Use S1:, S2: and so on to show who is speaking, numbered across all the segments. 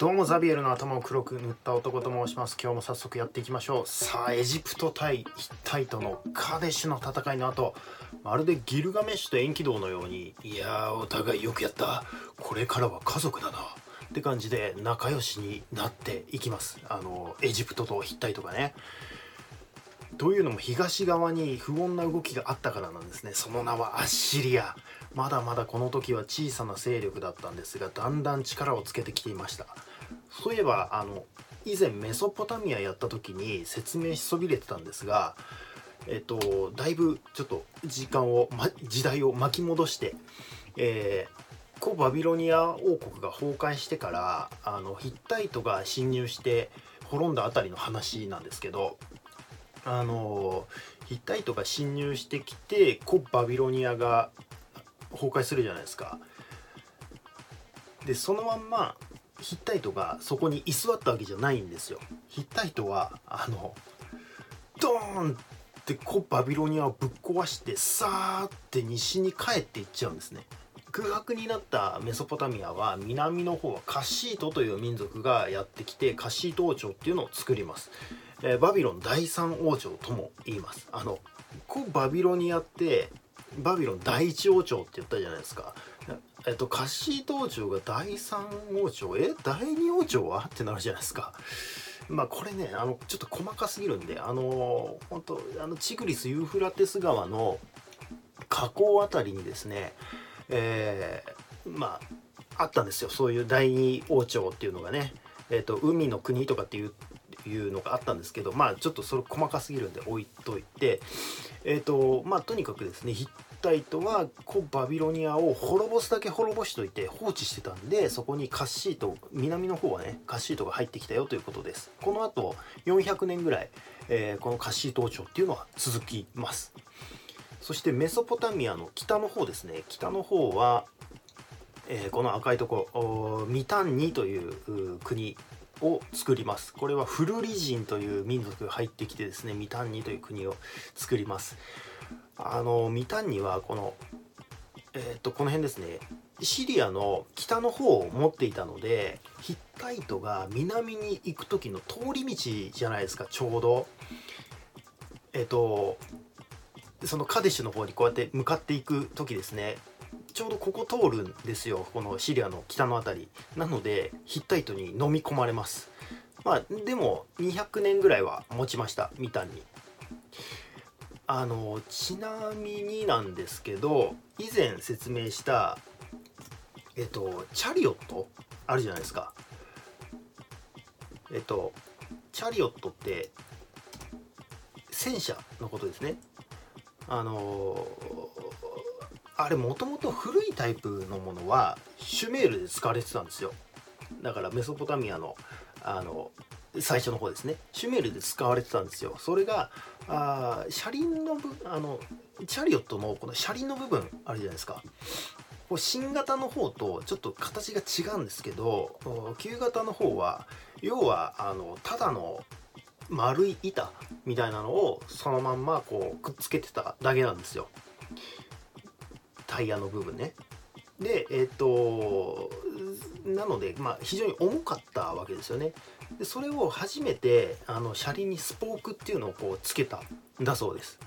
S1: どうもザビエルの頭を黒く塗った男と申します。今日も早速やっていきましょう。さあエジプト対ヒッタイトのカデシュの戦いの後まるでギルガメッシュと遠軌道のようにいやーお互いよくやった。これからは家族だな。って感じで仲良しになっていきます。あのエジプトとヒッタイトがね。というのも東側に不穏な動きがあったからなんですね。その名はアッシリア。まだまだこの時は小さな勢力だったんですがだんだん力をつけてきていました。そういえばあの以前メソポタミアやった時に説明しそびれてたんですがえっとだいぶちょっと時間を、ま、時代を巻き戻してえー、古バビロニア王国が崩壊してからあのヒッタイトが侵入して滅んだあたりの話なんですけどあのヒッタイトが侵入してきて古バビロニアが崩壊するじゃないですか。でそのまんまヒッタイトがそこに居座ったわけじゃないんですよ。ヒッタイトはあのドーンって古バビロニアをぶっ壊してさーって西に帰っていっちゃうんですね。空白になったメソポタミアは南の方はカシートという民族がやってきてカシート王朝っていうのを作ります、えー、バビロン第三王朝とも言いますあの古バビロニアってバビロン第一王朝って言ったじゃないですか。えっと、カシート王朝が第三王朝？え？第二王朝は？ってなるじゃないですか。まあこれねあのちょっと細かすぎるんであの本当あのチグリス・ユーフラテス川の河口あたりにですねえー、まああったんですよ。そういう第二王朝っていうのがね、えーと、と海の国とかっていういうのがあったんですけどまあちょっとそれ細かすぎるんで置いといてえっ、とまあとにかくですねタイトは古バビロニアを滅ぼすだけ滅ぼしといて放置してたんでそこにカッシート南の方はねカッシートが入ってきたよということです。この後400年ぐらい、えー、このカッシート王朝っていうのは続きます。そしてメソポタミアの北の方ですね。北の方はえー、この赤いとこミタンニという国を作ります。これはフルリ人という民族が入ってきてですねミタンニという国を作ります。あのミタンニはこのえ、っとこの辺ですね。シリアの北の方を持っていたのでヒッタイトが南に行く時の通り道じゃないですかちょうど。えっとそのカデシュの方にこうやって向かっていく時ですね。ちょうどここ通るんですよこのシリアの北の辺り。なのでヒッタイトに飲み込まれます。まあでも200年ぐらいは持ちましたみたいにあのちなみになんですけど以前説明したえっとチャリオットあるじゃないですか。えっとチャリオットって戦車のことですね。あのあれもともと古いタイプのものはシュメールで使われてたんですよ。だからメソポタミアのあの最初の方ですね。シュメールで使われてたんですよ。それがあ車輪の部あのチャリオットのこの車輪の部分あるじゃないですか。こう新型の方とちょっと形が違うんですけど旧型の方は要はあのただの丸い板みたいなのをそのまんまこうくっつけてただけなんですよ。タイヤの部分ね。でえっ、ー、となので、まあ、非常に重かったわけですよね。でそれを初めてあの車輪にスポークっていうのをこうつけたんだそうです。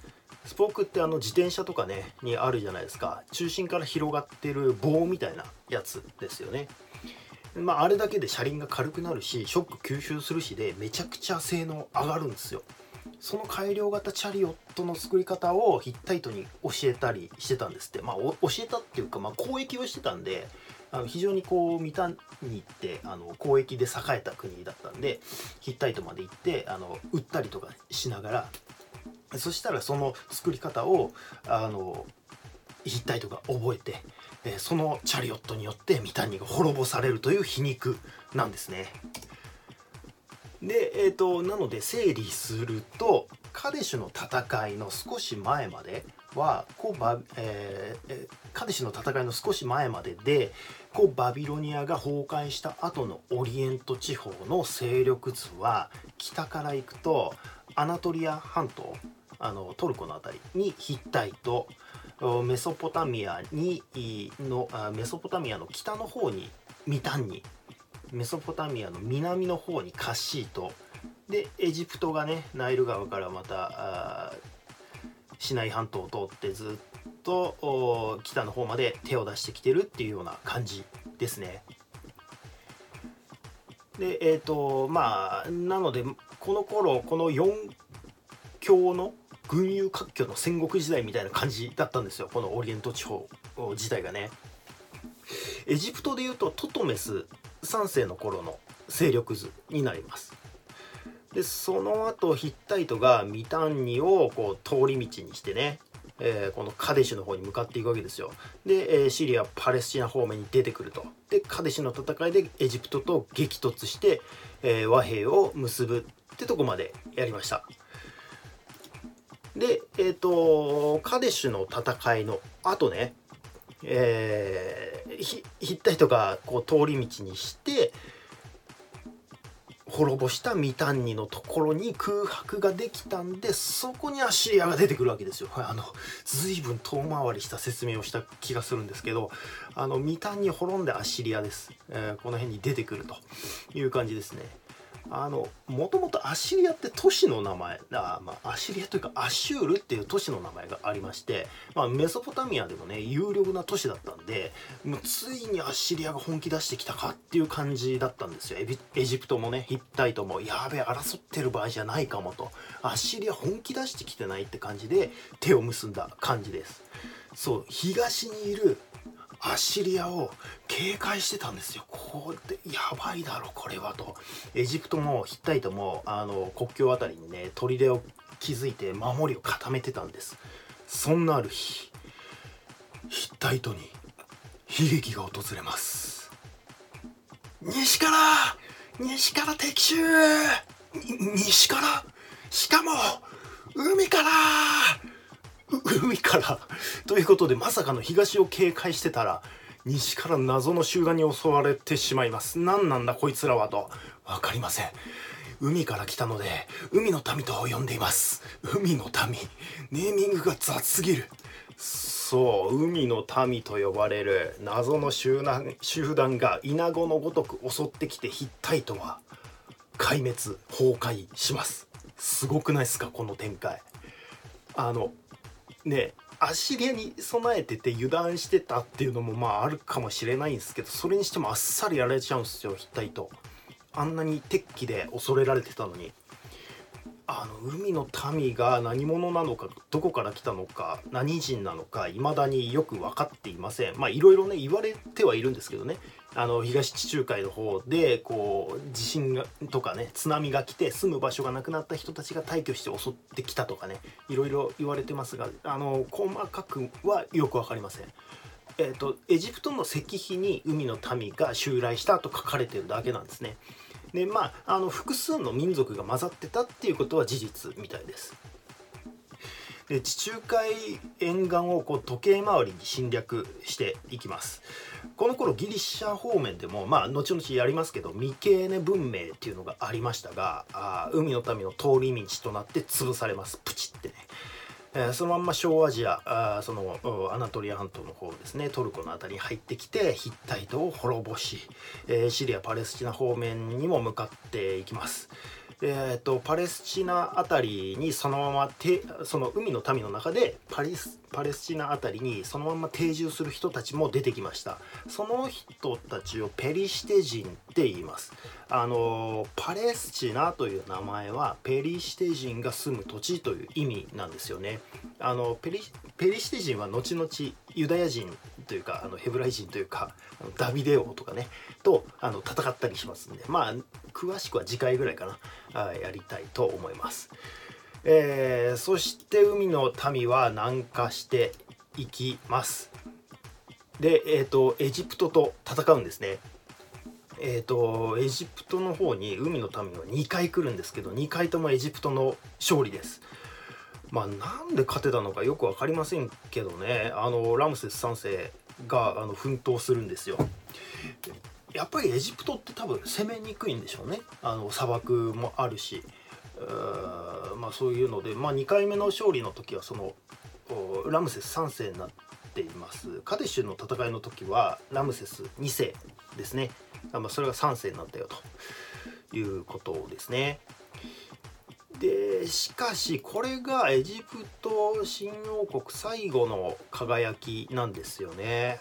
S1: スポークってあの自転車とかねにあるじゃないですか。中心から広がってる棒みたいなやつですよね。まああれだけで車輪が軽くなるしショック吸収するしでめちゃくちゃ性能上がるんですよ。その改良型チャリオットの作り方をヒッタイトに教えたりしてたんですって。まあ教えたっていうか、まあ、交易をしてたんであの非常にこうミタニってあの交易で栄えた国だったんでヒッタイトまで行ってあの売ったりとかしながらそしたらその作り方をあのヒッタイトが覚えて、えそのチャリオットによってミタニが滅ぼされるという皮肉なんですね。で、えーと、なので整理するとカデシュの戦いの少し前まではこうバ、えー、カデシの戦いの少し前まででこうバビロニアが崩壊した後のオリエント地方の勢力図は北から行くとアナトリア半島あのトルコの辺りにヒッタイトメソポタミアにのメソポタミアの北の方にミタンニメソポタミアの南の方にカッシートでエジプトがねナイル川からまたシナイ半島を通ってずっと北の方まで手を出してきてるっていうような感じですね。でえっ、ー、とまあなのでこの頃この4強の群雄割拠の戦国時代みたいな感じだったんですよこのオリエント地方自体がね。エジプトでいうとトトメス3世の頃の勢力図になります。でその後ヒッタイトがミタンニをこう通り道にしてね、えー、このカデシュの方に向かっていくわけですよ。で、えー、シリアパレスチナ方面に出てくると。でカデシュの戦いでエジプトと激突して、えー、和平を結ぶってとこまでやりました。でえっ、とカデシュの戦いの後ねえー、ヒッタイトがこう通り道にして滅ぼしたミタンニのところに空白ができたんでそこにアシリアが出てくるわけですよ。あの随分遠回りした説明をした気がするんですけどあのミタンニ滅んでアシリアです、えー、この辺に出てくるという感じですね。あのもともとアシリアって都市の名前あ、まあ、アシリアというかアシュールっていう都市の名前がありまして、まあ、メソポタミアでもね有力な都市だったんでもうついにアシリアが本気出してきたかっていう感じだったんですよ。エジプトもねヒッタイトもやべえ争ってる場合じゃないかもと。アシリア本気出してきてないって感じで手を結んだ感じです。そう東にいるアッシリアを警戒してたんですよ。こうでやばいだろこれはと。エジプトもヒッタイトもあの国境辺りにね砦を築いて守りを固めてたんです。そんなある日ヒッタイトに悲劇が訪れます。西から西から敵襲西からしかも海から海から。ということでまさかの東を警戒してたら西から謎の集団に襲われてしまいます。何なんだこいつらはと。分かりません。海から来たので海の民と呼んでいます。海の民。ネーミングが雑すぎる。そう海の民と呼ばれる謎の集団集団がイナゴのごとく襲ってきてヒッタイトは壊滅崩壊します。すごくないですかこの展開。あのねアッシリアに備えてて油断してたっていうのもまああるかもしれないんですけどそれにしてもあっさりやられちゃうんですよヒッタイトあんなに鉄器で恐れられてたのに。あの海の民が何者なのかどこから来たのか何人なのか未だによく分かっていませんまあいろいろね言われてはいるんですけどねあの東地中海の方でこう地震がとかね津波が来て住む場所がなくなった人たちが退去して襲ってきたとかねいろいろ言われてますがあの細かくはよく分かりません。えーと、エジプトの石碑に海の民が襲来したと書かれてるだけなんですね。でまああの複数の民族が混ざってたっていうことは事実みたいです。で地中海沿岸をこう時計回りに侵略していきます。この頃ギリシャ方面でもまあ後々やりますけどミケーネ文明っていうのがありましたがあ海の民の通り道となって潰されます。プチってね。えー、そのまんま小アジアあそのアナトリア半島の方ですねトルコの辺りに入ってきてヒッタイトを滅ぼし、えー、シリアパレスチナ方面にも向かっていきます。えーと、パレスチナ辺りにそのままてその海の民の中でパリスパレスチナ辺りにそのまま定住する人たちも出てきました。その人たちをペリシテ人って言います。あのパレスチナという名前はペリシテ人が住む土地という意味なんですよね。あのペリペリシテ人は後々ユダヤ人というかあのヘブライ人というかダビデ王とかねとあの戦ったりしますんでまあ詳しくは次回ぐらいかなあやりたいと思います。えー、そして海の民は南下していきます。で、えーと、エジプトと戦うんですね。えーと、エジプトの方に海の民は2回来るんですけど2回ともエジプトの勝利です。まあなんで勝てたのかよく分かりませんけどね。あのラムセス3世があの奮闘するんですよ。やっぱりエジプトって多分攻めにくいんでしょうね。あの砂漠もあるし。まあそういうので、まあ、2回目の勝利の時はそのラムセス3世になっています。カデシュの戦いの時はラムセス2世ですね。まあそれが3世になったよということですね。しかしこれがエジプト新王国最後の輝きなんですよね。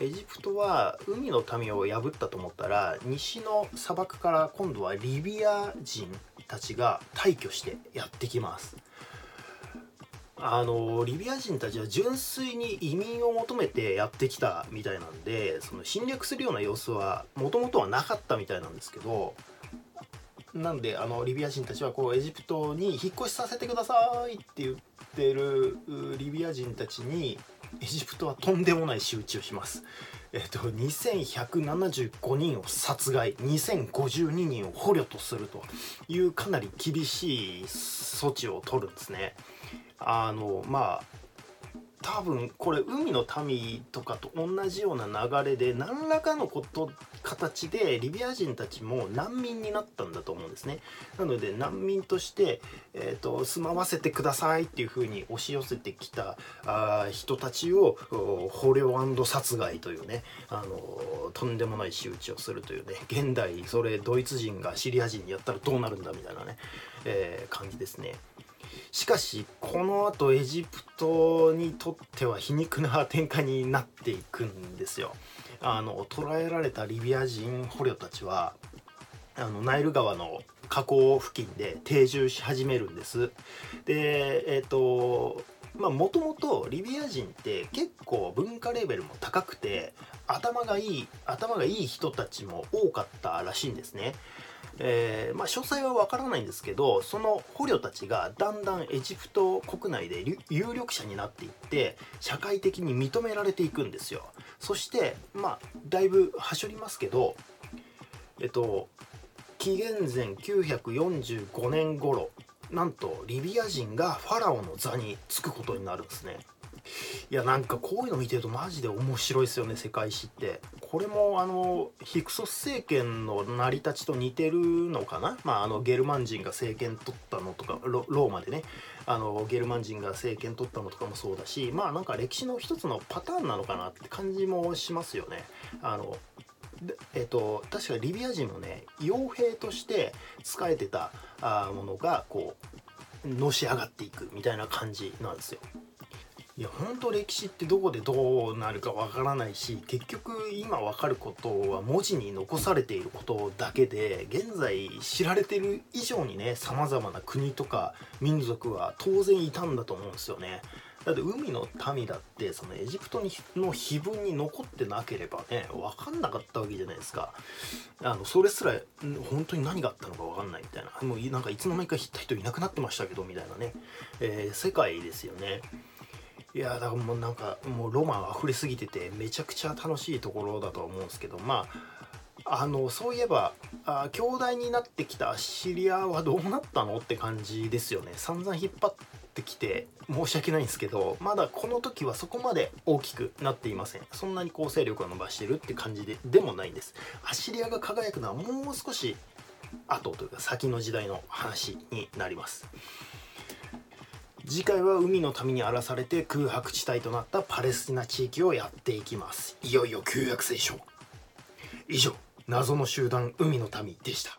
S1: エジプトは海の民を破ったと思ったら西の砂漠から今度はリビア人たちが退去してやってきます。あのリビア人たちは純粋に移民を求めてやってきたみたいなんでその侵略するような様子はもともとはなかったみたいなんですけどなんであのリビア人たちはこうエジプトに引っ越しさせてくださいって言ってるリビア人たちにエジプトはとんでもない仕打ちをします。えっと、2175人を殺害2052人を捕虜とするというかなり厳しい措置を取るんですね。あのまあ多分これ海の民とかと同じような流れで何らかのこと形でリビア人たちも難民になったんだと思うんですねなので難民として、えーと、住まわせてくださいっていうふうに押し寄せてきたあ人たちを捕虜殺害というねあのとんでもない仕打ちをするというね現代それドイツ人がシリア人にやったらどうなるんだみたいなね、えー、感じですね。しかしこのあとエジプトにとっては皮肉な展開になっていくんですよ。あの捕らえられたリビア人捕虜たちはあのナイル川の河口付近で定住し始めるんです。でえっ、ー、とまあもともとリビア人って結構文化レベルも高くて頭がいい頭がいい人たちも多かったらしいんですね。えー、まあ、詳細はわからないんですけどその捕虜たちがだんだんエジプト国内で有力者になっていって社会的に認められていくんですよそしてまあだいぶはしょりますけどえっと紀元前945年頃なんとリビア人がファラオの座につくことになるんですね。いやなんかこういうの見てるとマジで面白いですよね世界史って。これもあのヒクソス政権の成り立ちと似てるのかな？まああのゲルマン人が政権取ったのとかローマでね。あのゲルマン人が政権取ったのとかもそうだしまあなんか歴史の一つのパターンなのかなって感じもしますよね。あのえっと、確かリビア人もね傭兵として仕えてたあものがこうのし上がっていくみたいな感じなんですよ。いや本当歴史ってどこでどうなるかわからないし結局今わかることは文字に残されていることだけで現在知られてる以上にねさまざまな国とか民族は当然いたんだと思うんですよね。だって海の民だってそのエジプトの碑文に残ってなければね分かんなかったわけじゃないですか。あのそれすら本当に何があったのか分かんないみたいな。もうなんかいつの間にか人いなくなってましたけどみたいなね、えー、世界ですよね。いやだからもうなんかもうロマン溢れすぎててめちゃくちゃ楽しいところだとは思うんですけどまああのそういえばあ兄弟になってきたアッシリアはどうなったの？って感じですよね。散々引っ張ってきて申し訳ないんですけどまだこの時はそこまで大きくなっていません。そんなに構成力を伸ばしてるって感じででもないんです。アシリアが輝くのはもう少し後というか先の時代の話になります。次回は海の民に荒らされて空白地帯となったパレスチナ地域をやっていきます。いよいよ旧約聖書。以上謎の集団海の民でした。